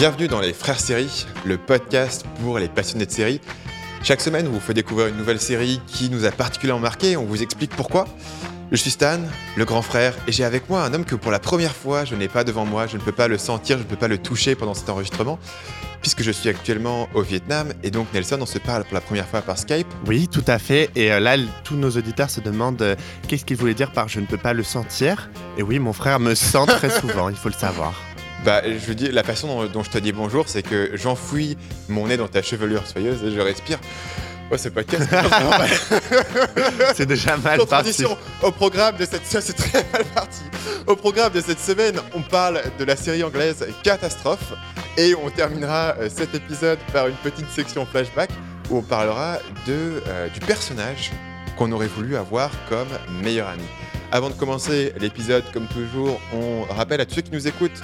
Bienvenue dans les Frères Séries, le podcast pour les passionnés de séries. Chaque semaine, on vous fait découvrir une nouvelle série qui nous a particulièrement marqué, on vous explique pourquoi. Je suis Stan, le grand frère, et j'ai avec moi un homme que pour la première fois, je n'ai pas devant moi, je ne peux pas le sentir, je ne peux pas le toucher pendant cet enregistrement, puisque je suis actuellement au Vietnam, et donc Nelson, on se parle pour la première fois par Skype. Oui, tout à fait. Et euh, là, tous nos auditeurs se demandent euh, qu'est-ce qu'il voulait dire par je ne peux pas le sentir. Et oui, mon frère me sent très souvent, il faut le savoir. Bah, je dire, la façon dont, dont je te dis bonjour, c'est que j'enfouis mon nez dans ta chevelure soyeuse et je respire. Oh, c'est pas casse. C'est déjà mal parti. au programme de cette c'est très mal parti. Au programme de cette semaine, on parle de la série anglaise Catastrophe et on terminera euh, cet épisode par une petite section flashback où on parlera de, euh, du personnage qu'on aurait voulu avoir comme meilleur ami. Avant de commencer l'épisode, comme toujours, on rappelle à tous ceux qui nous écoutent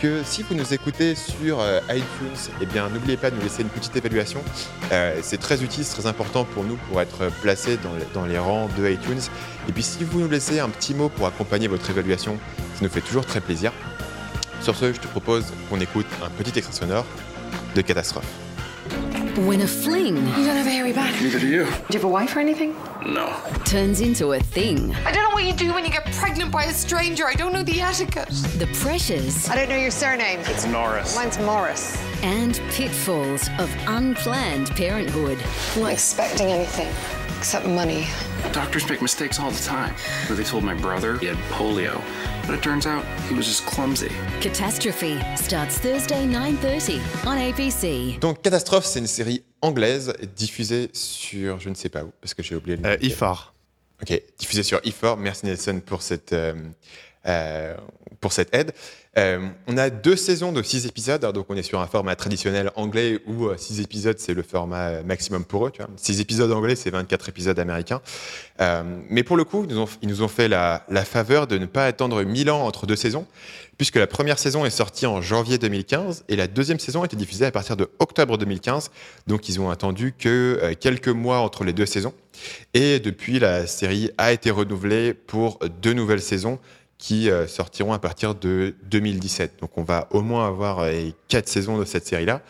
que si vous nous écoutez sur euh, iTunes, eh bien n'oubliez pas de nous laisser une petite évaluation. Euh, c'est très utile, c'est très important pour nous pour être placés dans dans les rangs de iTunes. Et puis si vous nous laissez un petit mot pour accompagner votre évaluation, ça nous fait toujours très plaisir. Sur ce, je te propose qu'on écoute un petit extrait sonore de Catastrophe. When a fling You don't have a hairy back. Neither do you. Do you have a wife or anything? No. turns into a thing, I don't know what you do when you get pregnant by a stranger. I don't know the etiquette. the pressures I don't know your surname. It's Norris. Mine's Morris. and pitfalls of unplanned parenthood. I'm not expecting anything except money. Doctors make mistakes all the time. But they told my brother he had polio. But it turns out he was just clumsy. Catastrophe starts Thursday 9:30 on ABC. Donc Catastrophe, c'est une série anglaise diffusée sur je ne sais pas où, parce que j'ai oublié le nom. Euh, Ifor. Ok, diffusé sur E4. Merci Nelson pour cette, euh, pour cette aide. Euh, on a deux saisons de six épisodes, hein, donc on est sur un format traditionnel anglais où euh, six épisodes c'est le format euh, maximum pour eux. Tu. Six épisodes anglais, c'est 24 épisodes américains. Euh, mais pour le coup, ils nous ont, fait la, faveur de ne pas attendre 1000 ans entre deux saisons, puisque la première saison est sortie en janvier 2015 et la deuxième saison a été diffusée à partir de octobre 2015. Donc ils ont attendu que quelques mois entre les deux saisons. Et depuis, la série a été renouvelée pour deux nouvelles saisons qui euh, sortiront à partir de 2017. Donc on va au moins avoir euh, quatre saisons de cette série-là.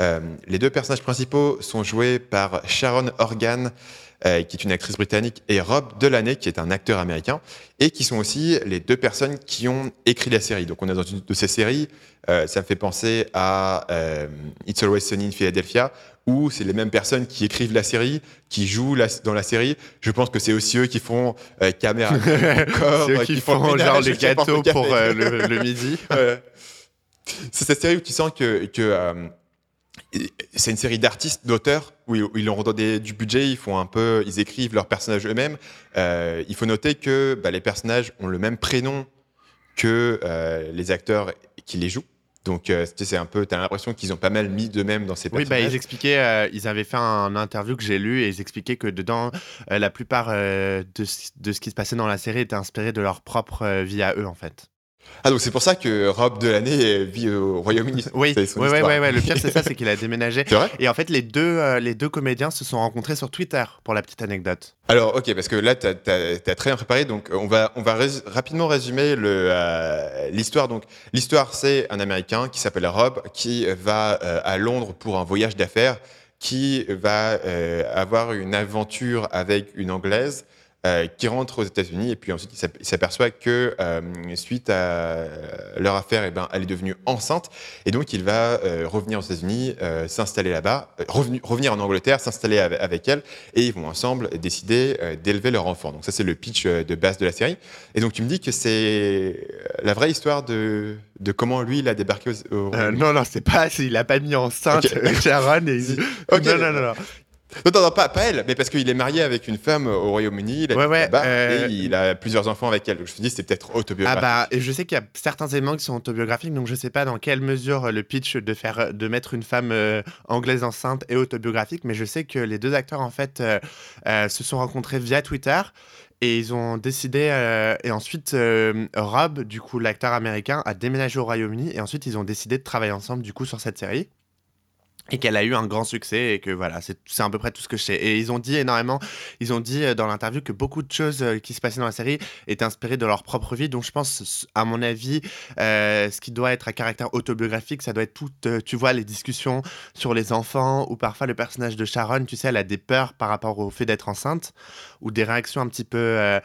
Euh, les deux personnages principaux sont joués par Sharon Organ, euh, qui est une actrice britannique, et Rob Delaney, qui est un acteur américain, et qui sont aussi les deux personnes qui ont écrit la série. Donc on est dans une de ces séries, euh, ça me fait penser à euh, It's Always Sunny in Philadelphia, où c'est les mêmes personnes qui écrivent la série, qui jouent la- dans la série. Je pense que c'est aussi eux qui font euh, caméra, corps, euh, qui, le font genre ménage, les gâteaux le pour le, le midi. C'est cette série où tu sens que, que euh, c'est une série d'artistes, d'auteurs, où ils, leur ont donné du budget, ils font un peu, ils écrivent leurs personnages eux-mêmes. Euh, il faut noter que bah, les personnages ont le même prénom que euh, les acteurs qui les jouent. Donc euh, tu c'est un peu, t'as l'impression qu'ils ont pas mal mis d'eux-mêmes dans ces Oui, bah, personnages. ils expliquaient, euh, ils avaient fait un interview que j'ai lu et ils expliquaient que dedans, euh, la plupart de, ce- de ce qui se passait dans la série était inspiré de leur propre vie à eux, en fait. Ah donc c'est pour ça que Rob Delaney euh, vit au Royaume-Uni. Oui, C'est son ouais, ouais, le pire, c'est ça, c'est qu'il a déménagé. C'est vrai? Et en fait, les deux, euh, les deux comédiens se sont rencontrés sur Twitter, pour la petite anecdote. Alors, ok, parce que là, tu as, très bien préparé. Donc, on va, on va rés- rapidement résumer euh, l'histoire. Donc, l'histoire, c'est un Américain qui s'appelle Rob, qui va euh, à Londres pour un voyage d'affaires, qui va euh, avoir une aventure avec une Anglaise. Euh, qui rentre aux États-Unis et puis ensuite il s'ap- il s'aperçoit que euh, suite à leur affaire, eh ben, elle est devenue enceinte et donc il va euh, revenir aux États-Unis, s'installer là-bas, revenir en Angleterre, s'installer avec, elle et ils vont ensemble décider d'élever leur enfant. Donc ça c'est le pitch de base de la série. Et donc tu me dis que c'est la vraie histoire de, de comment lui il a débarqué au, au Euh, non, non, c'est pas, il a pas mis enceinte. Sharon et il- Ok. Non, non, non, non. Non, non, non, pas, pas elle, mais parce qu'il est marié avec une femme au Royaume-Uni, il, Ouais, ouais, euh, et il a plusieurs enfants avec elle. Donc je me dis c'est peut-être Ah autobiographique. bah, et je sais qu'il y a certains éléments qui sont autobiographiques, donc je sais pas dans quelle mesure euh, le pitch de faire, de mettre une femme euh, anglaise enceinte est autobiographique, mais je sais que les deux acteurs en fait euh, euh, se sont rencontrés via Twitter et ils ont décidé euh, et ensuite euh, Rob, du coup l'acteur américain, a déménagé au Royaume-Uni et ensuite ils ont décidé de travailler ensemble du coup sur cette série. Et qu'elle a eu un grand succès et que voilà, c'est à peu près tout ce que je sais. Et ils ont dit énormément, ils ont dit euh, dans l'interview que beaucoup de choses euh, qui se passaient dans la série étaient inspirées de leur propre vie. Donc je pense, à mon avis, euh, ce qui doit être à caractère autobiographique, ça doit être tout, tu vois, les discussions sur les enfants ou parfois le personnage de Sharon, tu sais, elle a des peurs par rapport au fait d'être enceinte ou des réactions un petit peu,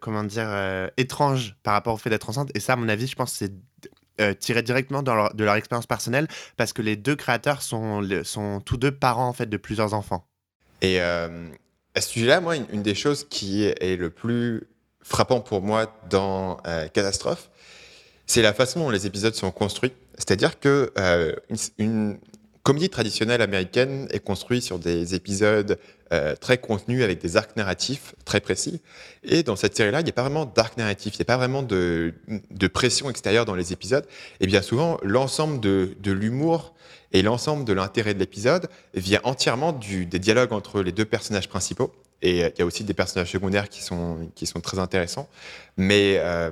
comment dire, euh, étranges par rapport au fait d'être enceinte. Et ça, à mon avis, je pense que c'est euh, tiré directement de leur expérience personnelle parce que les deux créateurs sont, sont tous deux parents en fait de plusieurs enfants. Et euh, à ce sujet-là, moi, une, des choses qui est le plus frappant pour moi dans euh, Catastrophe, c'est la façon dont les épisodes sont construits. C'est-à-dire que euh, comédie traditionnelle américaine est construite sur des épisodes euh, très contenus avec des arcs narratifs très précis. Et dans cette série-là, il n'y a pas vraiment d'arc narratif, il n'y a pas vraiment de, de pression extérieure dans les épisodes. Et bien souvent, l'ensemble de, de l'humour et l'ensemble de l'intérêt de l'épisode vient entièrement du, des dialogues entre les deux personnages principaux. Et euh, il y a aussi des personnages secondaires qui sont, qui sont très intéressants. Mais euh,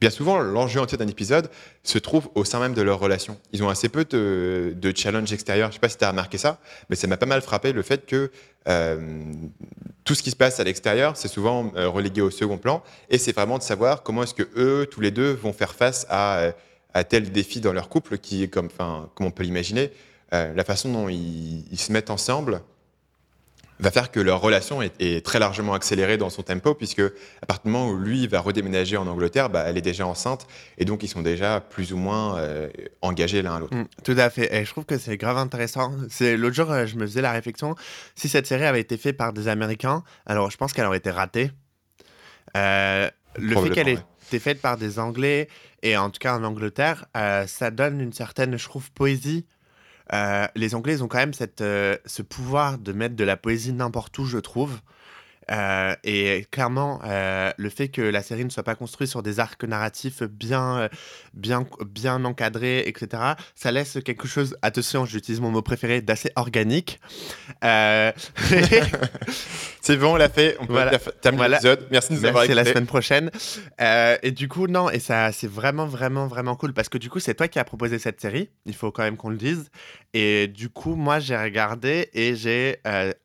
bien souvent, l'enjeu entier d'un épisode se trouve au sein même de leur relation. Ils ont assez peu de, de challenges extérieurs. Je ne sais pas si tu as remarqué ça, mais ça m'a pas mal frappé le fait que euh, tout ce qui se passe à l'extérieur, c'est souvent relégué au second plan. Et c'est vraiment de savoir comment est-ce que eux, tous les deux, vont faire face à, à tel défi dans leur couple qui comme, comme on peut l'imaginer. La façon dont ils se mettent ensemble va faire que leur relation est, est très largement accélérée dans son tempo, puisque à partir du moment où lui va redéménager en Angleterre, bah, elle est déjà enceinte, et donc ils sont déjà plus ou moins euh, engagés l'un à l'autre. Mm, tout à fait. Et je trouve que c'est grave intéressant. C'est l'autre jour, euh, je me faisais la réflexion si cette série avait été faite par des Américains, alors je pense qu'elle aurait été ratée. Euh, le fait qu'elle ait ouais. été faite par des Anglais et en tout cas en Angleterre, euh, ça donne une certaine, je trouve, poésie. Euh, les Anglais ont quand même cette, euh, ce pouvoir de mettre de la poésie n'importe où, je trouve. Euh, et clairement, euh, le fait que la série ne soit pas construite sur des arcs narratifs bien, euh, bien, bien encadrés, etc., ça laisse quelque chose, attention, j'utilise mon mot préféré, d'assez organique. Euh, C'est bon, on l'a fait, on peut Voilà. terminer Voilà. l'épisode. Merci de nous avoir Merci, la écoutés. semaine prochaine. Et du coup, non, et ça, c'est vraiment, vraiment, vraiment cool parce que du coup, c'est toi qui as proposé cette série. Il faut quand même qu'on le dise. Et du coup, moi, j'ai regardé et j'ai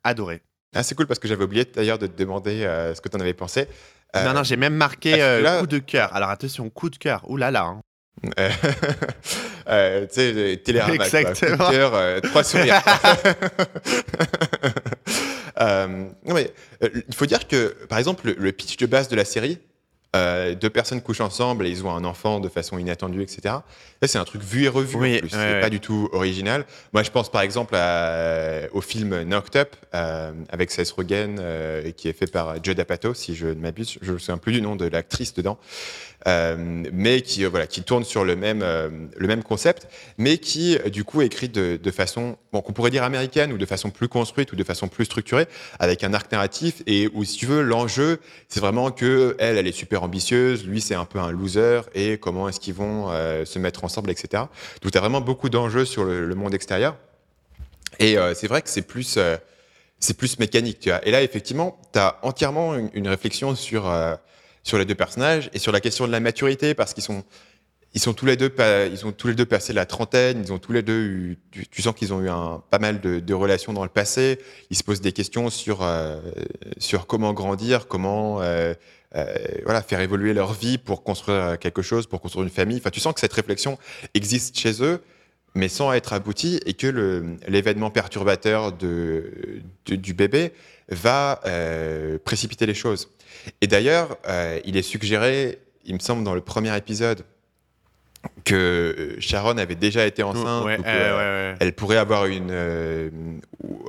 adoré. Ah, c'est cool parce que j'avais oublié d'ailleurs de te demander euh, ce que tu en avais pensé. Euh, non, non, j'ai même marqué euh, là- coup de cœur. Alors attention, coup de cœur. Ouh là là. hein. Euh, tu sais, Télérama, quoi. Exactement. Coup de cœur, trois sourires. Non, mais il faut dire que, par exemple, le, le pitch de base de la série, euh, deux personnes couchent ensemble et ils ont un enfant de façon inattendue, etc. Là, c'est un truc vu et revu Oui, en plus. ouais, c'est ouais. pas du tout original. Moi, je pense par exemple à- au film Knocked Up euh, avec Seth Rogen euh, qui est fait par Judd Apatow, si je ne m'abuse. Je ne me souviens plus du nom de l'actrice dedans. Euh, mais qui euh, voilà qui tourne sur le même euh, le même concept mais qui euh, du coup est écrit de, de façon bon qu'on pourrait dire américaine ou de façon plus construite ou de façon plus structurée avec un arc narratif et où si tu veux l'enjeu c'est vraiment que elle elle est super ambitieuse lui c'est un peu un loser et comment est-ce qu'ils vont euh, se mettre ensemble etc donc tu as vraiment beaucoup d'enjeux sur le, monde extérieur. Et euh, c'est vrai que c'est plus euh, plus mécanique tu vois. Et là effectivement tu as entièrement une, réflexion sur sur les deux personnages et sur la question de la maturité parce qu'ils sont ils sont tous les deux ils ont tous les deux passé la trentaine ils ont tous les deux eu tu, sens qu'ils ont eu un pas mal de, de relations dans le passé. Ils se posent des questions sur sur comment grandir comment euh, euh, voilà faire évoluer leur vie pour construire quelque chose pour construire une famille enfin tu sens que cette réflexion existe chez eux mais sans être abouti et que l'événement perturbateur de, du bébé va euh, précipiter les choses. Et d'ailleurs, euh, il est suggéré, il me semble, dans le premier épisode, que Sharon avait déjà été enceinte. Ouais, euh, ouais, ouais. elle pourrait avoir une. euh,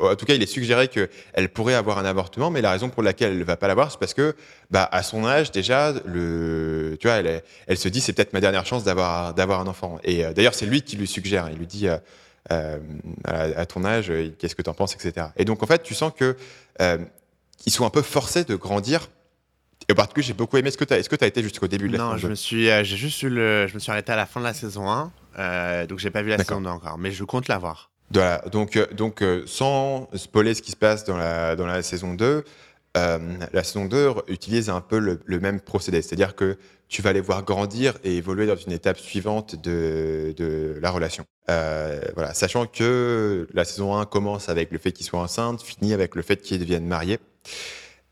en tout cas, il est suggéré qu'elle pourrait avoir un avortement, mais la raison pour laquelle elle ne va pas l'avoir, c'est parce que, bah, à son âge, déjà, le, tu vois, elle, elle se dit c'est peut-être ma dernière chance d'avoir un enfant. Et euh, d'ailleurs, c'est lui qui lui suggère. Il lui dit euh, à, à ton âge, qu'est-ce que tu en penses, etc. Et donc, en fait, tu sens que ils sont un peu forcés de grandir. Et en particulier, j'ai beaucoup aimé. Est-ce que tu as, que as été jusqu'au début de la Non, saison je me suis, euh, j'ai juste eu le, je me suis arrêté à la fin de la saison 1, euh, donc j'ai pas vu la saison 2 encore, mais je compte la voir. Voilà, donc, euh, donc euh, sans spoiler ce qui se passe dans la, dans la saison 2, euh, la saison 2 utilise un peu le, le même procédé. C'est-à-dire que tu vas les voir grandir et évoluer dans une étape suivante de, de la relation. Euh, voilà, sachant que la saison 1 commence avec le fait qu'ils soient enceintes, finit avec le fait qu'ils deviennent mariés.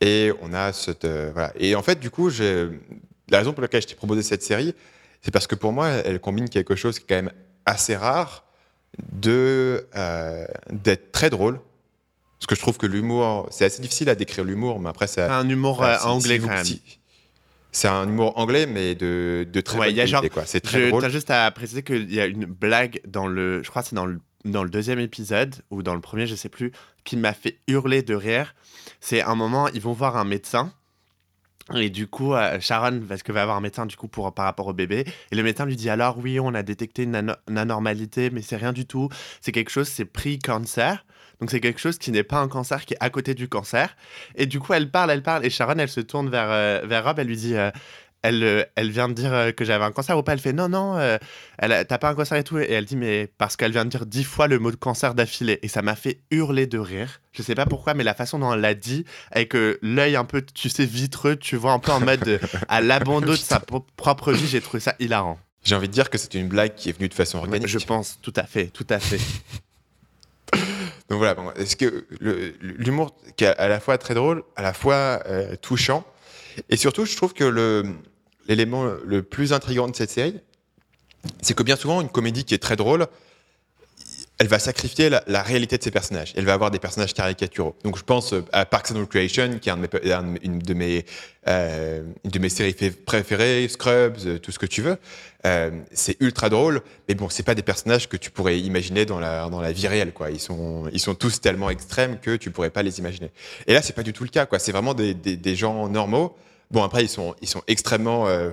Et on a cette. euh, voilà. Et en fait, du coup, la raison pour laquelle je t'ai proposé cette série, c'est parce que pour moi, elle combine quelque chose qui est quand même assez rare de euh, d'être très drôle. Parce que je trouve que l'humour, c'est assez difficile à décrire l'humour, mais après, ça. Un humour euh, anglais quand même. C'est un humour anglais, mais de, de très Ouais, bonne qualité. C'est très Je drôle. juste à préciser qu'il y a une blague dans le, je crois que c'est dans le, dans le deuxième épisode ou dans le premier, je sais plus, qui m'a fait hurler de rire. C'est un moment, ils vont voir un médecin. Et du coup, euh, Sharon, parce que va avoir un médecin du coup pour par rapport au bébé, et le médecin lui dit alors oui, on a détecté une, ano- une anormalité, mais c'est rien du tout. C'est quelque chose, c'est pré-cancer. Donc c'est quelque chose qui n'est pas un cancer, qui est à côté du cancer. Et du coup, elle parle, elle parle, et Sharon, elle se tourne vers, euh, vers Rob, elle lui dit, euh, elle, euh, elle vient de dire euh, que j'avais un cancer ou pas Elle fait non, non, euh, t'as pas un cancer et tout. Et elle dit, mais parce qu'elle vient de dire dix fois le mot de cancer d'affilée. Et ça m'a fait hurler de rire. Je sais pas pourquoi, mais la façon dont elle l'a dit, avec euh, l'œil un peu, tu sais, vitreux, tu vois, un peu en mode euh, à l'abandon de sa pro- propre vie, j'ai trouvé ça hilarant. J'ai envie de dire que c'est une blague qui est venue de façon organique. Je pense, tout à fait, tout à fait. Donc voilà, bon, est-ce que l'humour qui est à la fois très drôle, à la fois touchant, et surtout, je trouve que le- l'élément le plus intriguant de cette série, c'est que bien souvent, une comédie qui est très drôle, elle va sacrifier la, réalité de ses personnages. Elle va avoir des personnages caricaturaux. Donc je pense euh, à Parks and Recreation, qui est une, de mes, séries fé- préférées, Scrubs, euh, tout ce que tu veux. Euh, c'est ultra drôle, mais bon, c'est pas des personnages que tu pourrais imaginer dans la, vie réelle. Ils sont, tous tellement extrêmes que tu pourrais pas les imaginer. Et là, c'est pas du tout le cas. C'est vraiment des gens normaux. Bon, après, ils sont, ils sont extrêmement, euh,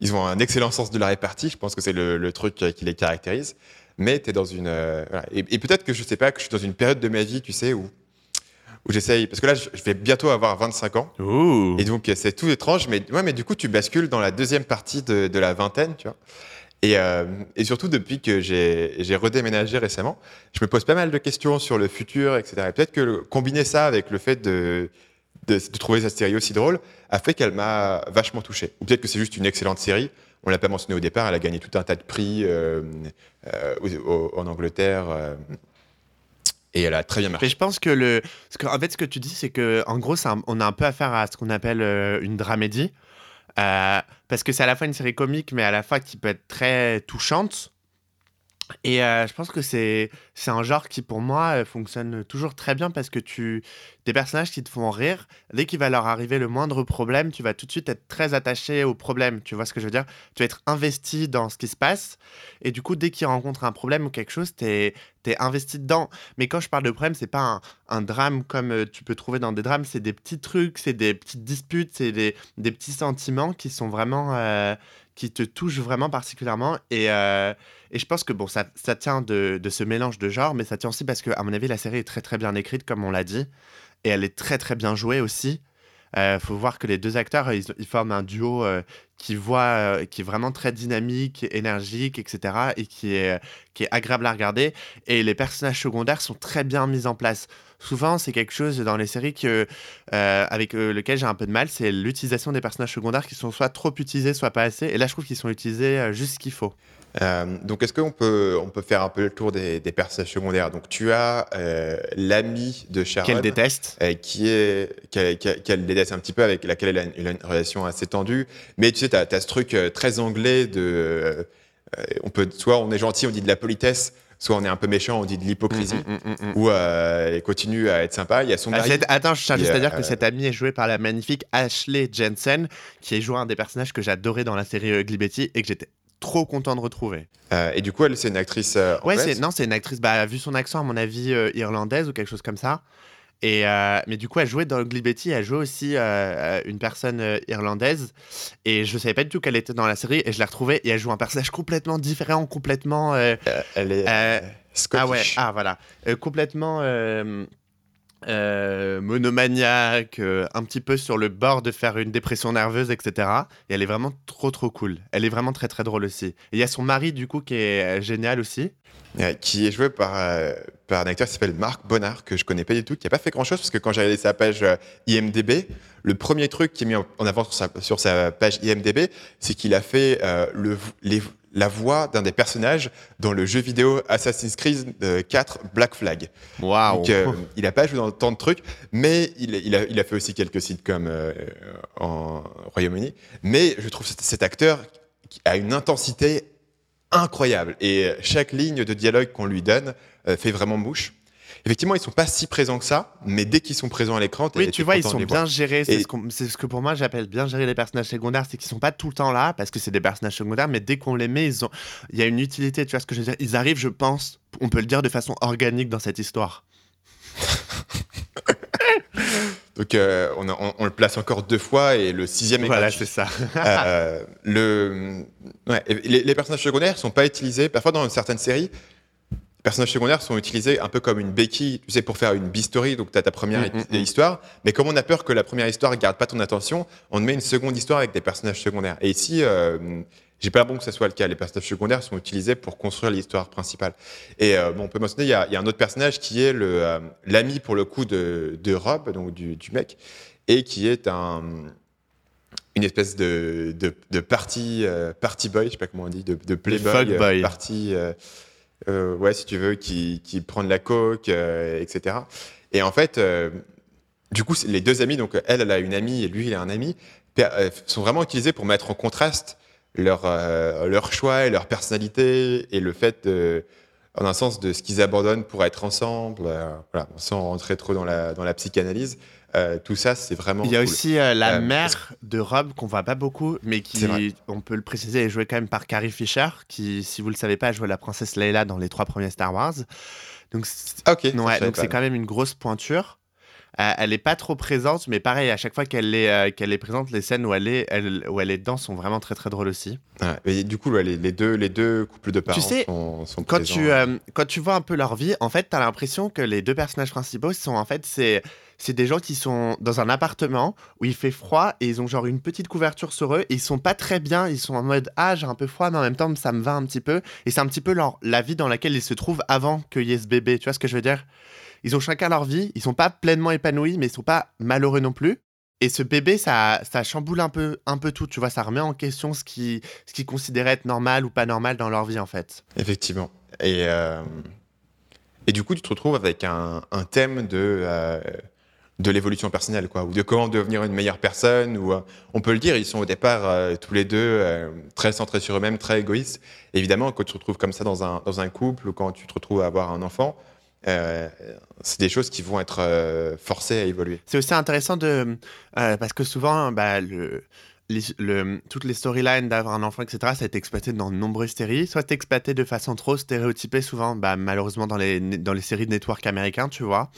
ils ont un excellent sens de la répartie. Je pense que c'est le, le truc euh, qui les caractérise. Mais tu es dans une. euh, voilà. Et, et peut-être que je sais pas, que je suis dans une période de ma vie, tu sais, où, où j'essaye. Parce que là, je, je vais bientôt avoir 25 ans. Et donc, c'est tout étrange. Mais, ouais, mais du coup, tu bascules dans la deuxième partie de, de la vingtaine, tu vois. Et, euh, et surtout, depuis que j'ai j'ai redéménagé récemment, je me pose pas mal de questions sur le futur, etc. Et peut-être que le- combiner ça avec le fait de, de, trouver cette série aussi drôle a fait qu'elle m'a vachement touché. Ou peut-être que c'est juste une excellente série. On l'a pas mentionné au départ, elle a gagné tout un tas de prix euh, euh, en Angleterre. euh, et elle a très bien marché. Mais je pense que le. ce que- en fait, ce que tu dis, c'est que en gros, on a un peu affaire à ce qu'on appelle une dramédie. Parce que c'est à la fois une série comique, mais à la fois qui peut être très touchante. Et euh, je pense que c'est un genre qui, pour moi, euh, fonctionne toujours très bien parce que tu. Des personnages qui te font rire, dès qu'il va leur arriver le moindre problème, tu vas tout de suite être très attaché au problème. Tu vois ce que je veux dire? Tu vas être investi dans ce qui se passe. Et du coup, dès qu'ils rencontrent un problème ou quelque chose, tu es, investi dedans. Mais quand je parle de problème, c'est pas un, drame comme euh, tu peux trouver dans des drames, c'est des petits trucs, c'est des petites disputes, c'est des, des petits sentiments qui sont vraiment. Qui te touchent vraiment particulièrement. Et, euh, et je pense que bon, ça, ça tient de, de ce mélange de genres, mais ça tient aussi parce que, à mon avis, la série est très très bien écrite, comme on l'a dit. Et elle est très très bien jouée aussi. Il faut voir que les deux acteurs, ils, forment un duo euh, qui voit, euh, qui est vraiment très dynamique, énergique, etc. Et qui est, qui est agréable à regarder. Et les personnages secondaires sont très bien mis en place. Souvent, c'est quelque chose dans les séries que, euh, avec euh, lequel j'ai un peu de mal, c'est l'utilisation des personnages secondaires qui sont soit trop utilisés, soit pas assez. Et là, je trouve qu'ils sont utilisés euh, juste ce qu'il faut. Euh, donc, est-ce qu'on peut, on peut faire un peu le tour des, des personnages secondaires? Donc, tu as euh, l'ami de Sharon. Qu'elle déteste. euh, qui est qu'elle déteste un petit peu avec laquelle elle a une, elle a une relation assez tendue. Mais tu sais tu as, ce truc très anglais de on peut soit on est gentil on dit de la politesse soit on est un peu méchant on dit de l'hypocrisie. Mm, mm, mm, ou euh, elle continue à être sympa. Il y a son Ah, mari. Attends, je tiens juste à dire que cette amie est jouée par la magnifique Ashley Jensen, qui est jouée un des personnages que j'adorais dans la série Ugly Betty et que j'étais trop content de retrouver. Euh, et du coup elle c'est une actrice euh, Ouais, anglaise. non, c'est une actrice, bah, vu son accent, à mon avis, euh, irlandaise ou quelque chose comme ça. Et mais du coup, elle jouait dans Ugly Betty, elle jouait aussi une personne irlandaise. Et je savais pas du tout qu'elle était dans la série, et je l'ai retrouvée, et elle joue un personnage complètement différent, complètement. elle est Scottish. ah ouais, ah voilà. Complètement. Euh, monomaniaque, euh, un petit peu sur le bord de faire une dépression nerveuse, etc. Et elle est vraiment trop trop cool. Elle est vraiment très très drôle aussi. Et il y a son mari du coup qui est euh, génial aussi. Qui est joué par, par un acteur qui s'appelle Marc Bonnard, que je connais pas du tout, qui a pas fait grand chose, parce que quand j'ai regardé sa page IMDB, le premier truc qui est mis en avant sur sa, sur sa page IMDB, c'est qu'il a fait le, les- la voix d'un des personnages dans le jeu vidéo Assassin's Creed euh, 4 Black Flag. Waouh. Donc, euh, il a pas joué dans tant de trucs, mais il, il, a, il a fait aussi quelques sitcoms euh, en Royaume-Uni. Mais je trouve cet, acteur qui a une intensité incroyable. Et chaque ligne de dialogue qu'on lui donne euh, fait vraiment mouche. Effectivement, ils sont pas si présents que ça, mais dès qu'ils sont présents à l'écran, Oui, tu vois, ils sont bien voir. gérés. C'est Et- ce, que pour moi j'appelle bien gérer les personnages secondaires, c'est qu'ils sont pas tout le temps là parce que c'est des personnages secondaires, mais dès qu'on les met, ils ont, il y a une utilité. Tu vois ce que je veux dire? Ils arrivent, je pense, on peut le dire de façon organique dans cette histoire. Donc, euh, on, a- on- on le place encore deux fois et le sixième est Voilà, c'est ça. Euh, le, ouais, les, les personnages secondaires sont pas utilisés. Parfois, dans certaines séries, personnages secondaires sont utilisés un peu comme une béquille, tu sais, pour faire une b-story. Donc, tu as ta première Mm, mm, mm. histoire. Mais comme on a peur que la première histoire garde pas ton attention, on met une seconde histoire avec des personnages secondaires. Et ici, euh, j'ai pas bon que ce soit le cas. Les personnages secondaires sont utilisés pour construire l'histoire principale. Et euh, bon, on peut mentionner, il y, a- il y a un autre personnage qui est euh, l'ami, pour le coup, de, de Rob, donc du, du mec, et qui est un une espèce de, de, de party, euh, party boy, je sais pas comment on dit, de, de playboy, party, euh, ouais, si tu veux, qui, qui prend de la coke, euh, etc. Et en fait, euh, du coup, les deux amis, donc elle, elle a une amie et lui, il a un ami, sont vraiment utilisés pour mettre en contraste leur, leur choix et leur personnalité et le fait, en un sens, de ce qu'ils abandonnent pour être ensemble, sans rentrer trop dans la, dans la psychanalyse. Euh, tout ça, c'est vraiment. Il y a cool. aussi euh, la Euh, mère de Rob qu'on voit pas beaucoup, mais qui, on peut le préciser, est jouée quand même par Carrie Fisher, qui, si vous le savez pas, jouait la princesse Leila dans les trois premiers Star Wars. Donc, Ah, ok. ouais, donc c'est quand même une grosse pointure. Euh, elle est pas trop présente, mais pareil, à chaque fois qu'elle est, euh, qu'elle est présente, les scènes où elle est, elle, où elle est dedans sont vraiment très très drôles aussi. Et du coup, les, les deux, les deux couples de parents sais, sont, sont Quand présents. tu, euh, quand tu vois un peu leur vie, en fait, t'as l'impression que les deux personnages principaux sont en fait, c'est, c'est des gens qui sont dans un appartement où il fait froid et ils ont genre une petite couverture sur eux et ils sont pas très bien. Ils sont en mode ah j'ai un peu froid mais en même temps ça me va un petit peu et c'est un petit peu leur, la vie dans laquelle ils se trouvent avant qu'il y ait ce bébé. Tu vois ce que je veux dire? Ils ont chacun leur vie. Ils sont pas pleinement épanouis mais ils sont pas malheureux non plus. Et ce bébé, ça, ça chamboule un peu, un peu tout, tu vois, ça remet en question ce qui, ce qu'ils considéraient être normal ou pas normal dans leur vie, en fait. Effectivement. Et, euh, et du coup, tu te retrouves avec un, thème de, euh, de l'évolution personnelle, quoi, ou de comment devenir une meilleure personne. Ou, euh, on peut le dire, ils sont au départ tous les deux très centrés sur eux-mêmes, très égoïstes. Évidemment, quand tu te retrouves comme ça dans un, dans un couple ou quand tu te retrouves à avoir un enfant, euh, c'est des choses qui vont être euh, forcées à évoluer. C'est aussi intéressant de. euh, parce que souvent, bah, toutes les storylines d'avoir un enfant, etc., ça a été exploité dans de nombreuses séries. Soit exploité de façon trop stéréotypée, souvent, bah, malheureusement, dans les, dans les séries de network américains, tu vois,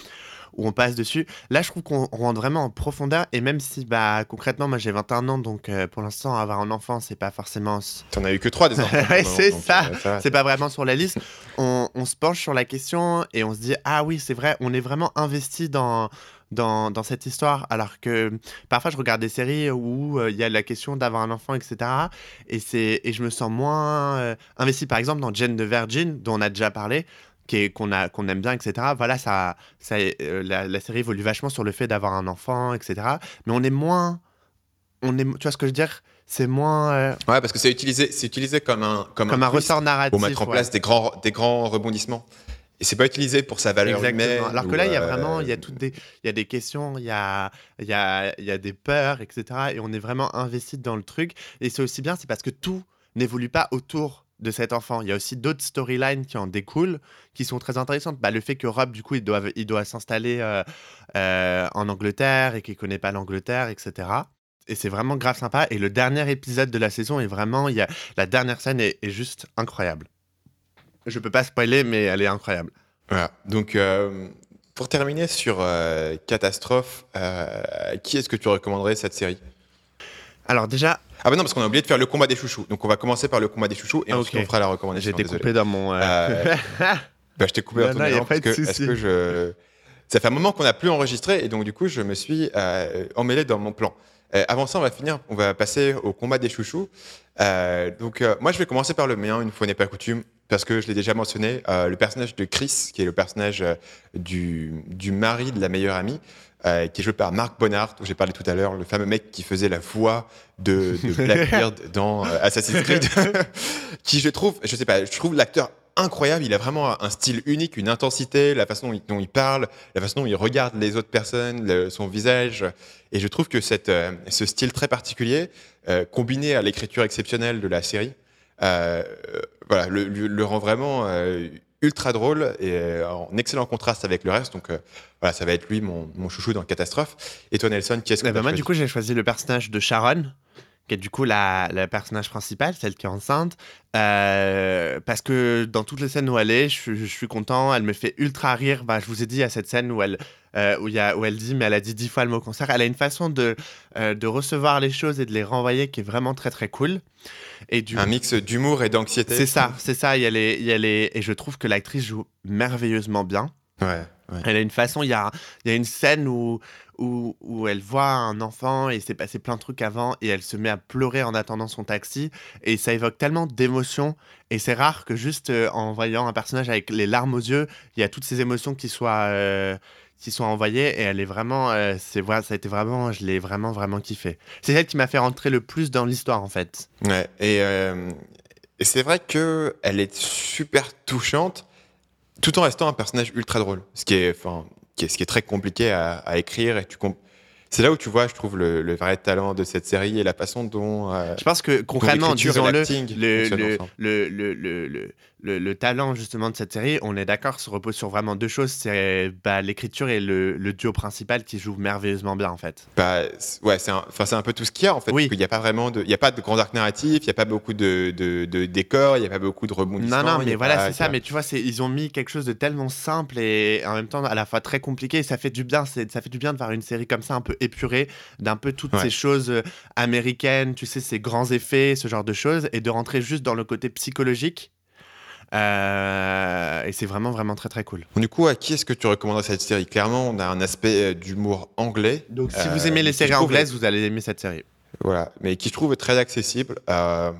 où on passe dessus. Là, je trouve qu'on rentre vraiment en profondeur. Et même si, bah, concrètement, moi j'ai 21 ans, donc euh, pour l'instant, avoir un enfant, c'est pas forcément. T'en as eu que trois des enfants. Ouais, c'est ça. euh. C'est pas vraiment sur la liste. On, on se penche sur la question et on se dit ah oui c'est vrai, on est vraiment investi dans dans, dans cette histoire. Alors que parfois je regarde des séries où euh, il y a la question d'avoir un enfant etc. Et c'est et je me sens moins euh, investi. Par exemple dans Jane de Virgin dont on a déjà parlé qu'on a qu'on aime bien etc. Voilà ça ça euh, la, la série évolue vachement sur le fait d'avoir un enfant etc. Mais on est moins on est tu vois ce que je veux dire? C'est moins euh, Ouais, parce que c'est utilisé, c'est utilisé comme un, comme comme un ressort narratif pour mettre en ouais. place des grands, des grands rebondissements. Et c'est pas utilisé pour sa valeur Exactement. humaine. Alors que là, il y a euh, vraiment, il y a toutes des, il y a des questions, il y a, il y a, il y a des peurs, etc. Et on est vraiment investi dans le truc. Et c'est aussi bien, c'est parce que tout n'évolue pas autour de cet enfant. Il y a aussi d'autres storylines qui en découlent, qui sont très intéressantes. Bah, le fait que Rob, du coup, il doit, il doit s'installer euh, euh, en Angleterre et qu'il connaît pas l'Angleterre, etc. Et c'est vraiment grave sympa. Et le dernier épisode de la saison est vraiment, il y a, la dernière scène est, juste incroyable. Je peux pas spoiler, mais elle est incroyable. Voilà. Donc, euh, pour terminer sur Catastrophe, qui est-ce que tu recommanderais cette série? Alors déjà, Ah, bah non, parce qu'on a oublié de faire le combat des chouchous. Donc, on va commencer par le combat des chouchous et Ah, ensuite on fera la recommandation. J'ai été coupé dans mon. euh, Euh, Bah, je t'ai coupé dans ton élan parce que, est-ce souci. que je. ça fait un moment qu'on n'a plus enregistré et donc du coup, je me suis euh, emmêlé dans mon plan. Euh, avant ça, on va finir, on va passer au combat des chouchous. Euh, donc, moi, je vais commencer par le mien, une fois n'est pas coutume, parce que je l'ai déjà mentionné. le personnage de Chris, qui est le personnage du, du mari de la meilleure amie, euh, qui est joué par Mark Bonnard, dont j'ai parlé tout à l'heure, le fameux mec qui faisait la voix de, de Blackbeard dans euh, Assassin's Creed, qui je trouve, je sais pas, je trouve l'acteur incroyable. Il a vraiment un style unique, une intensité, la façon dont il, parle, la façon dont il regarde les autres personnes, le- son visage. Et je trouve que cette, euh, ce style très particulier, euh, combiné à l'écriture exceptionnelle de la série, voilà, le, le- le rend vraiment euh, ultra drôle et euh, en excellent contraste avec le reste. Donc euh, voilà, ça va être lui mon, mon chouchou dans Catastrophe. Et toi Nelson, qui est-ce que Eh ben t'as moi, choisi? du coup, j'ai choisi le personnage de Sharon, qui est du coup la, la personnage principale, celle qui est enceinte. Euh, parce que dans toutes les scènes où elle est, je, suis- je suis content, elle me fait ultra rire. Bah, je vous ai dit, il y a cette scène où elle, euh, où, y a, où elle dit, mais elle a dit dix fois le mot concert. Elle a une façon de, euh, de recevoir les choses et de les renvoyer qui est vraiment très très cool. Et du un mix d'humour et d'anxiété. c'est ça, c'est ça. Y a les, y a les, et je trouve que l'actrice joue merveilleusement bien. Ouais. ouais. Elle a une façon, il y a, il y a une scène où, où, elle voit un enfant et s'est passé plein de trucs avant et elle se met à pleurer en attendant son taxi et ça évoque tellement d'émotions et c'est rare que juste euh, en voyant un personnage avec les larmes aux yeux, il y a toutes ces émotions qui soient, euh, qui soient envoyées et elle est vraiment, euh, c'est voilà, ça a été vraiment, je l'ai vraiment vraiment kiffé. C'est celle qui m'a fait rentrer le plus dans l'histoire en fait. Ouais, et, et c'est vrai que elle est super touchante, tout en restant un personnage ultra drôle, ce qui est, enfin, qui est, ce qui est très compliqué à, à écrire. Et tu c'est là où tu vois, je trouve, le, le vrai talent de cette série et la façon dont. euh, Je pense que concrètement, disons-le, le, le, le, le, le, le- le talent justement de cette série, on est d'accord, se repose sur vraiment deux choses. C'est bah, l'écriture et le, le duo principal qui jouent merveilleusement bien en fait. bah, c'est- ouais, c'est un, un peu tout ce qu'il y a en fait. Oui. qu'il n'y a pas vraiment de, il y a pas de grand arc narratif, il n'y a pas beaucoup de, de, de décors, il n'y a pas beaucoup de rebondissements. Non, non, il mais voilà, c'est ça. Mais tu vois, c'est, ils ont mis quelque chose de tellement simple et en même temps à la fois très compliqué. Et ça fait du bien. C'est, ça fait du bien de voir une série comme ça, un peu épurée, d'un peu toutes Ouais. ces choses euh, américaines, tu sais, ces grands effets, ce genre de choses, et de rentrer juste dans le côté psychologique. Euh, et c'est vraiment, vraiment très, très cool. Du coup, à qui est-ce que tu recommanderais cette série? Clairement, on a un aspect euh, d'humour anglais. Donc, si euh, vous aimez les séries anglaises, vous allez aimer cette série. Voilà, mais qui je trouve très accessible. Euh,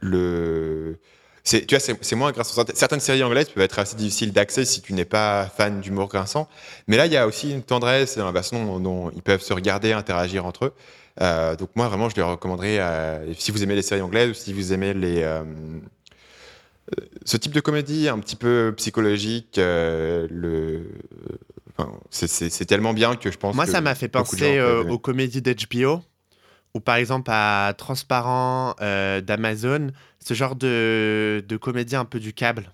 le... Tu vois, c'est moins grâce Certaines séries anglaises peuvent être assez difficiles d'accès si tu n'es pas fan d'humour grinçant. Mais là, il y a aussi une tendresse et la façon dont, dont ils peuvent se regarder, interagir entre eux. Euh, donc moi, vraiment, je les recommanderais euh, si vous aimez les séries anglaises ou si vous aimez les... euh, euh, ce type de comédie un petit peu psychologique, euh, le... enfin, c'est- tellement bien que je pense Moi, que ça m'a fait gens penser euh, aux comédies d'HBO ou par exemple à Transparent euh, d'Amazon, ce genre de, de comédies un peu du câble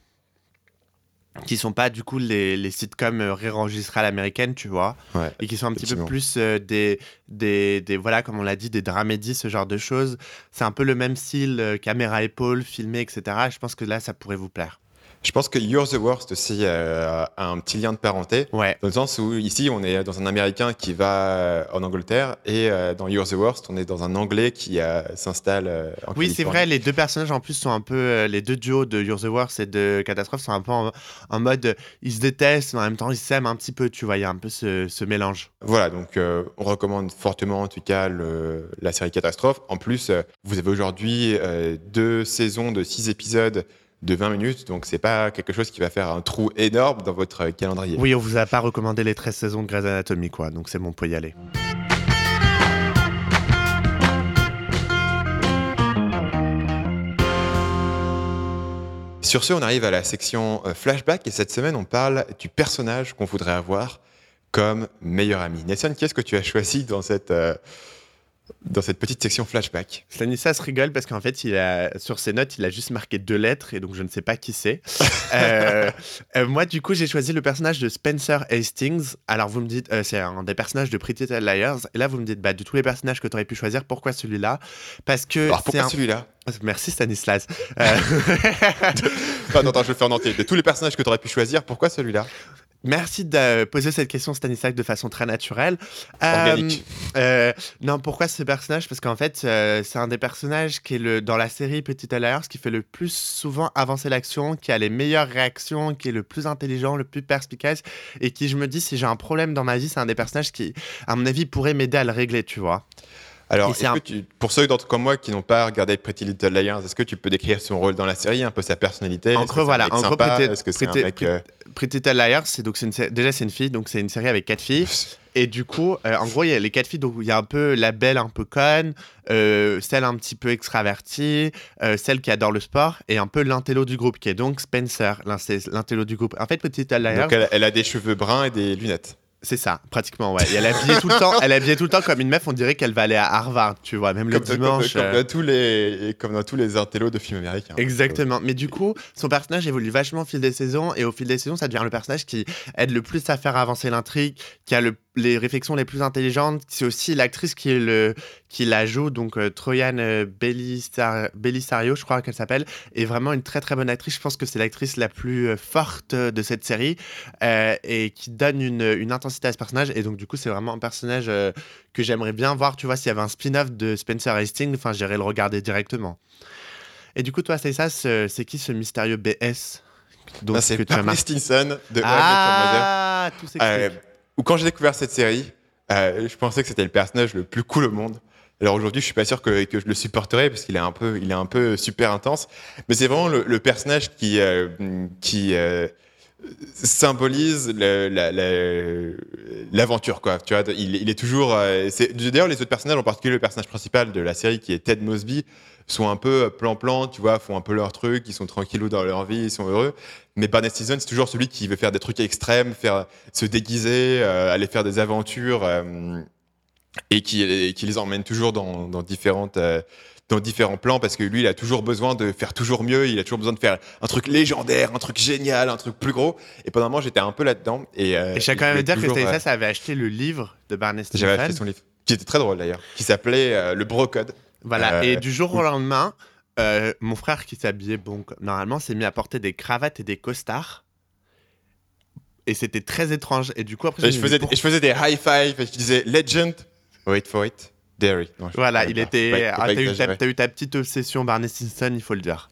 qui sont pas du coup les, les sitcoms euh, réenregistrés à l'américaine, tu vois, Ouais, et qui sont un petit peu plus euh, des, des, des, voilà, comme on l'a dit, des dramédies, ce genre de choses. C'est un peu le même style, euh, caméra épaule, filmé, etc. Je pense que là, ça pourrait vous plaire. Je pense que You're the Worst aussi euh, a un petit lien de parenté. Ouais. Dans le sens où ici, on est dans un Américain qui va euh, en Angleterre et euh, dans You're the Worst, on est dans un Anglais qui euh, s'installe en Oui, c'est vrai, les deux personnages en plus sont un peu. les deux duos de You're the Worst et de Catastrophe sont un peu en, en mode. ils se détestent, mais en même temps ils s'aiment un petit peu, tu vois, il y a un peu ce, ce mélange. Voilà, donc on recommande fortement en tout cas le- la série Catastrophe. En plus, vous avez aujourd'hui deux saisons de six épisodes de 20 minutes, donc c'est pas quelque chose qui va faire un trou énorme dans votre calendrier. Oui, on vous a pas recommandé les 13 saisons de Grey's Anatomy, quoi, donc c'est bon, on peut y aller. Sur ce, on arrive à la section euh, flashback et cette semaine, on parle du personnage qu'on voudrait avoir comme meilleur ami. Nelson, qui est-ce que tu as choisi dans cette, euh, dans cette petite section flashback Stanislas rigole parce qu'en fait, il a, sur ses notes, il a juste marqué deux lettres et donc je ne sais pas qui c'est. Euh, euh, moi, du coup, j'ai choisi le personnage de Spencer Hastings. Alors, vous me dites, euh, c'est un des personnages de Pretty Little Liars. Et là, vous me dites, bah, de tous les personnages que tu aurais pu choisir, pourquoi celui-là? Parce que. Alors pourquoi un- celui-là? Merci Stanislas. Euh, Attends, attends, je le fais en entier. De tous les personnages que tu aurais pu choisir, pourquoi celui-là? Merci de poser cette question, Stanislas, de façon très naturelle. Euh, Organique. euh, non, pourquoi ce personnage? Parce qu'en fait, euh, c'est un des personnages qui est le, dans la série Petit Liars qui fait le plus souvent avancer l'action, qui a les meilleures réactions, qui est le plus intelligent, le plus perspicace, et qui, je me dis, si j'ai un problème dans ma vie, c'est un des personnages qui, à mon avis, pourrait m'aider à le régler, tu vois. Alors, un- que tu- pour ceux d'entre comme moi qui n'ont pas regardé Pretty Little Liars, est-ce que tu peux décrire son rôle dans la série, un peu sa personnalité? En un voilà, en Pretty- que un Pretty- mec euh, Pretty Little Liars, c'est donc une déjà c'est une fille, donc c'est une série avec quatre filles. Et du coup, euh, en gros, il y a les quatre filles, donc il y a un peu la belle un peu conne, euh, celle un petit peu extravertie, euh, celle qui adore le sport, et un peu l'intello du groupe, qui est donc Spencer, l'intello du groupe. En fait, Petite Little Liars, Donc elle, elle a des cheveux bruns et des lunettes. C'est ça, pratiquement, ouais. Et elle est habillée tout le temps, elle est habillée tout le temps comme une meuf, on dirait qu'elle va aller à Harvard, tu vois, même le Comme, dimanche. comme euh, dans tous les, comme dans tous les intellos de films américains. Exactement. Mais du coup, son personnage évolue vachement au fil des saisons et au fil des saisons, ça devient le personnage qui aide le plus à faire avancer l'intrigue, qui a le- les réflexions les plus intelligentes. C'est aussi l'actrice qui, le, qui la joue, donc euh, Troyan euh, Bellisar- Bellisario, je crois qu'elle s'appelle, est vraiment une très très bonne actrice. Je pense que c'est l'actrice la plus euh, forte de cette série euh, et qui donne une, une intensité à ce personnage. Et donc, du coup, c'est vraiment un personnage euh, que j'aimerais bien voir. Tu vois, s'il y avait un spin-off de Spencer Hastings, enfin, j'irais le regarder directement. Et du coup, toi, c'est ça, ce- c'est qui ce mystérieux BS donc, Non, c'est Stinson de. Ah, tout s'explique. Ou quand j'ai découvert cette série, euh, je pensais que c'était le personnage le plus cool au monde. Alors aujourd'hui, je suis pas sûr que, je le supporterais parce qu'il est un peu, il est un peu super intense. Mais c'est vraiment le, personnage qui, euh, euh, symbolise l'aventure. Tu vois, il, est toujours. D'ailleurs, les autres personnages, en particulier le personnage principal de la série, qui est Ted Mosby, sont un peu plan-plan, tu vois, font un peu leur truc, ils sont tranquillous dans leur vie, ils sont heureux. Mais Barney Stinson, c'est toujours celui qui veut faire des trucs extrêmes, faire se déguiser, euh, aller faire des aventures, euh, et qui, et qui les emmène toujours dans, dans différentes. euh, dans différents plans parce que lui il a toujours besoin de faire toujours mieux il a toujours besoin de faire un truc légendaire un truc génial un truc plus gros et pendant un moment j'étais un peu là-dedans et, euh, et je tiens quand même à dire que Stanislas euh, ça avait acheté le livre de Barney Stinson. j'avais acheté son livre qui était très drôle d'ailleurs qui s'appelait euh, le Bro Code Voilà, Euh, et du jour au lendemain, euh, mon frère qui s'habillait, bon, normalement, s'est mis à porter des cravates et des costards. Et c'était très étrange. Et du coup, après, et je faisais, dis, et je faisais des high five et je disais legend wait for it Non, je- Voilà, il pas- était. ah, t'as, eu ta, eu petite obsession Barney Stinson, il faut le dire.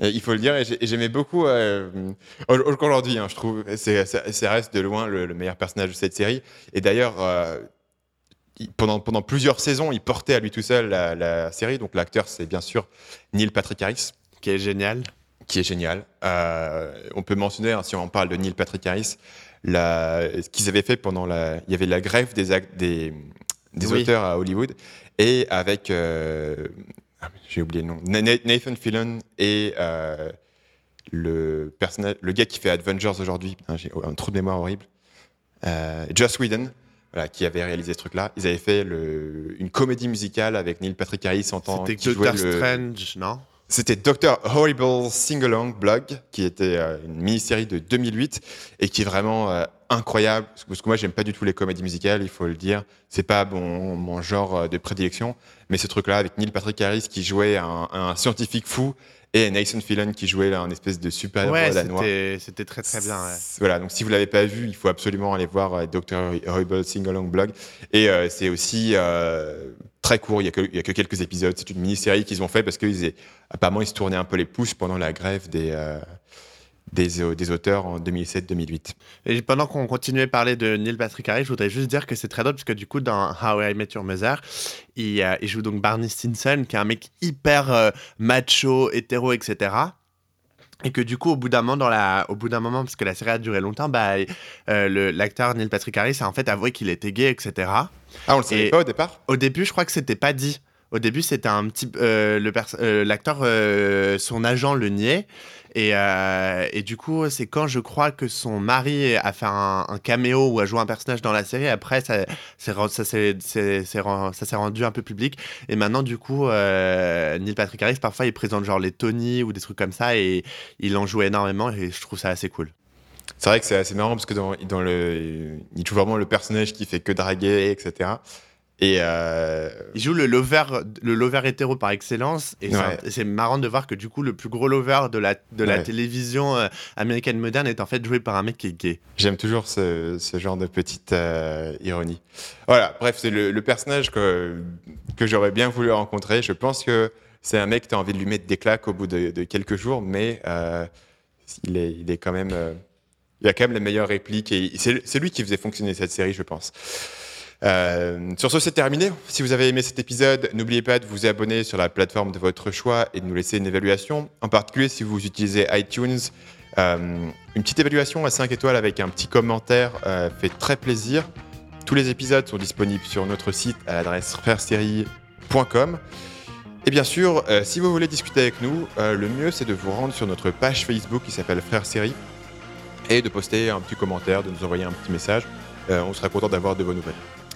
Il faut le dire, et j'ai- et j'aimais beaucoup. Euh, au- au- aujourd'hui, hein, je trouve, ça reste de loin le, le meilleur personnage de cette série. Et d'ailleurs, euh, pendant, pendant plusieurs saisons, il portait à lui tout seul la, la série. Donc l'acteur, c'est bien sûr Neil Patrick Harris, Qui est génial. qui est génial. Euh, on peut mentionner, hein, si on parle de Neil Patrick Harris, la, ce qu'ils avaient fait pendant la. Il y avait la grève des, des, des Oui. auteurs à Hollywood. Et avec. euh, ah, J'ai oublié le nom. Na- Na- Nathan Fillion et euh, le, personnage, le gars qui fait Avengers aujourd'hui. J'ai un trou de mémoire horrible. Joss Whedon. Voilà, qui avait réalisé ce truc-là. Ils avaient fait le, une comédie musicale avec Neil Patrick Harris en tant C'était qui jouait Doctor Strange, non? C'était Dr. Horrible Sing-Along Blog, qui était euh, une mini-série de 2008 et qui est vraiment euh, incroyable. Parce que, que moi, j'aime pas du tout les comédies musicales, il faut le dire. C'est pas mon, mon genre euh, de prédilection. Mais ce truc-là, avec Neil Patrick Harris qui jouait un, un scientifique fou et Nathan Fillion qui jouait là, un espèce de super-héros Ouais, danois. c'était, c'était très très bien. ouais. Voilà, donc si vous l'avez pas vu, il faut absolument aller voir euh, Dr. Horrible Sing-Along Blog. Et euh, c'est aussi euh, très court, il y, a que, a quelques épisodes. C'est une mini-série qu'ils ont fait parce qu'ils apparemment ils se tournaient un peu les pouces pendant la grève des, euh, des, euh, des auteurs en 2007-2008. Et pendant qu'on continuait à parler de Neil Patrick Harris, je voudrais juste dire que c'est très drôle parce que du coup, dans How I Met Your Mother, il, euh, il joue donc Barney Stinson, qui est un mec hyper euh, macho, hétéro, etc. Et que du coup, au bout d'un moment, dans la, au bout d'un moment, parce que la série a duré longtemps, bah, euh, le- l'acteur Neil Patrick Harris a en fait avoué qu'il était gay, etc. Ah, on le savait Et- pas au départ? Au début, je crois que c'était pas dit. Au début, c'était un petit. euh, euh, L'acteur, euh, son agent le niait. Et, euh, et du coup, c'est quand je crois que son mari a fait un, un caméo ou a joué un personnage dans la série. Après, ça s'est rendu un peu public. Et maintenant, du coup, Neil Patrick Harris, parfois, il présente genre les Tony ou des trucs comme ça. Et il en joue énormément. Et je trouve ça assez cool. C'est vrai que c'est assez marrant parce que dans le, il joue vraiment le personnage qui fait que draguer, etc. Et euh, Il joue le lover, le lover hétéro par excellence. Et c'est Ouais. un- c'est marrant de voir que du coup, le plus gros lover de la, de la Ouais. télévision euh, américaine moderne est en fait joué par un mec qui est gay. j'aime toujours ce, ce genre de petite euh, ironie. Voilà, bref, c'est le, le personnage que, que j'aurais bien voulu rencontrer. Je pense que c'est un mec, tu as envie de lui mettre des claques au bout de, de quelques jours, mais il, est, il est quand même. il a quand même les meilleures répliques et c'est lui qui faisait fonctionner cette série, je pense. Euh, sur ce, c'est terminé. Si vous avez aimé cet épisode, n'oubliez pas de vous abonner sur la plateforme de votre choix et de nous laisser une évaluation. En particulier, si vous utilisez iTunes, euh, une petite évaluation à 5 étoiles avec un petit commentaire euh, fait très plaisir. Tous les épisodes sont disponibles sur notre site à l'adresse frèresérie.com. Et bien sûr, si vous voulez discuter avec nous, le mieux c'est de vous rendre sur notre page Facebook qui s'appelle Frères Série et de poster un petit commentaire, de nous envoyer un petit message. On sera content d'avoir de vos nouvelles.